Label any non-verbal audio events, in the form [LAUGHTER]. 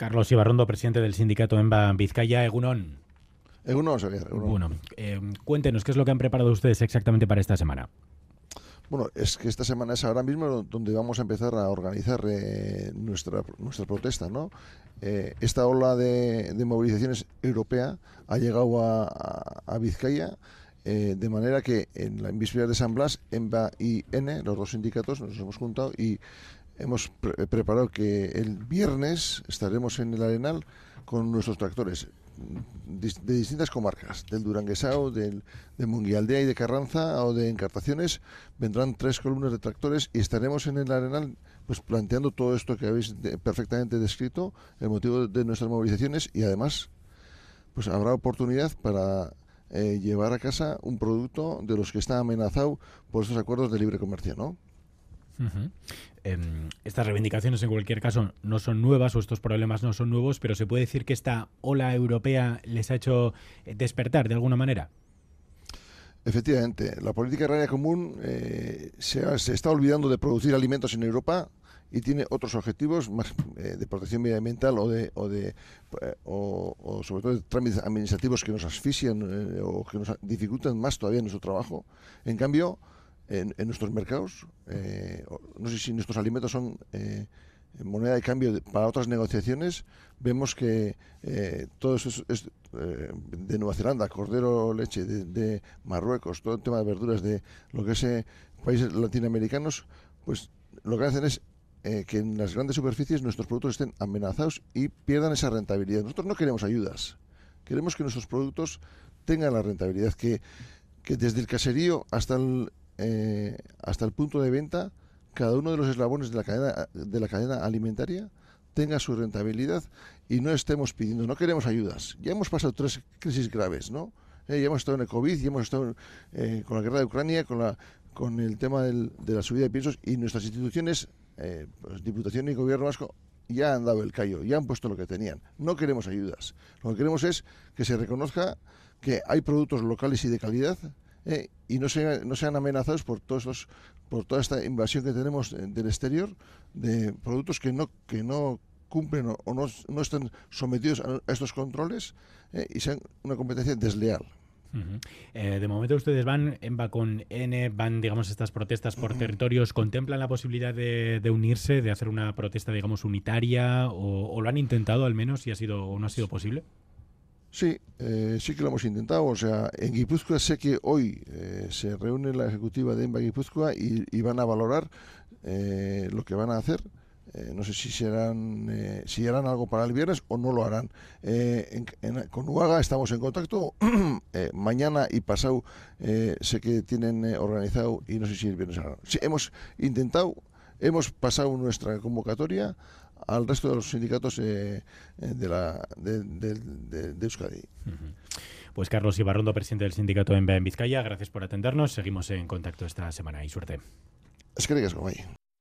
Carlos Ibarrondo, presidente del sindicato EMBA Vizcaya, Egunon. Egunon, Xavier. Bueno, eh, cuéntenos, ¿qué es lo que han preparado ustedes exactamente para esta semana? Bueno, es que esta semana es ahora mismo donde vamos a empezar a organizar eh, nuestra, nuestra protesta, ¿no? Eh, esta ola de, movilizaciones europea ha llegado a, Vizcaya eh, de manera que en la víspera de San Blas, EMBA y N, los dos sindicatos, nos hemos juntado y hemos preparado que el viernes estaremos en el Arenal con nuestros tractores de distintas comarcas, del Duranguesao, del, de Munguialdea y de Carranza o de Encartaciones, vendrán tres columnas de tractores y estaremos en el Arenal pues planteando todo esto que habéis perfectamente descrito, el motivo de nuestras movilizaciones y además pues habrá oportunidad para eh, llevar a casa un producto de los que está amenazado por estos acuerdos de libre comercio, ¿no? Em, estas reivindicaciones, en cualquier caso, no son nuevas o estos problemas no son nuevos, pero se puede decir que esta ola europea les ha hecho eh, despertar de alguna manera. Efectivamente, la política agraria común eh, se, está olvidando de producir alimentos en Europa y tiene otros objetivos más eh, de protección medioambiental o de o de o, sobre todo de trámites administrativos que nos asfixian o que nos dificultan más todavía nuestro trabajo. En cambio, en, nuestros mercados. Eh, no sé si nuestros alimentos son eh, moneda de cambio para otras negociaciones. Vemos que eh, todo eso es, de Nueva Zelanda, cordero, leche, de, Marruecos, todo el tema de verduras de lo que es países latinoamericanos, pues lo que hacen es que en las grandes superficies nuestros productos estén amenazados y pierdan esa rentabilidad. Nosotros no queremos ayudas, queremos que nuestros productos tengan la rentabilidad, que, que desde el caserío hasta el, eh, hasta el punto de venta, cada uno de los eslabones de la cadena, de la cadena alimentaria tenga su rentabilidad y no estemos pidiendo, no queremos ayudas. Ya hemos pasado tres crisis graves, ¿no? Eh, ya hemos estado en el COVID, ya hemos estado eh, con la guerra de Ucrania, con, la, con el tema del, de la subida de piensos y nuestras instituciones, pues, Diputación y Gobierno Vasco, ya han dado el callo, ya han puesto lo que tenían. No queremos ayudas. Lo que queremos es que se reconozca que hay productos locales y de calidad eh, y no, no sean amenazados por todos por toda esta invasión que tenemos del exterior de productos que no que no cumplen o, no, no, están sometidos a, estos controles eh, y sean una competencia desleal. Eh, de momento ustedes van en va con N, van, digamos, estas protestas por territorios, ¿contemplan la posibilidad de, unirse, de hacer una protesta, digamos, unitaria o, o, lo han intentado al menos y ha sido o no ha sido posible? Sí, eh, sí que lo hemos intentado. O sea, en Guipúzcoa sé que hoy eh, se reúne la ejecutiva de EMBA Guipúzcoa y, van a valorar eh, lo que van a hacer. no sé si serán, si harán algo para el viernes o no lo harán. con UAGA estamos en contacto. [CLEARS THROAT] mañana y pasado sé que tienen organizado y no sé si el viernes harán. Sí, hemos intentado, hemos pasado nuestra convocatoria al resto de los sindicatos eh, eh, de, la, de, Euskadi. Pues Carlos Ibarrondo, presidente del sindicato en Vizcaya, gracias por atendernos. Seguimos en contacto esta semana y suerte. Es que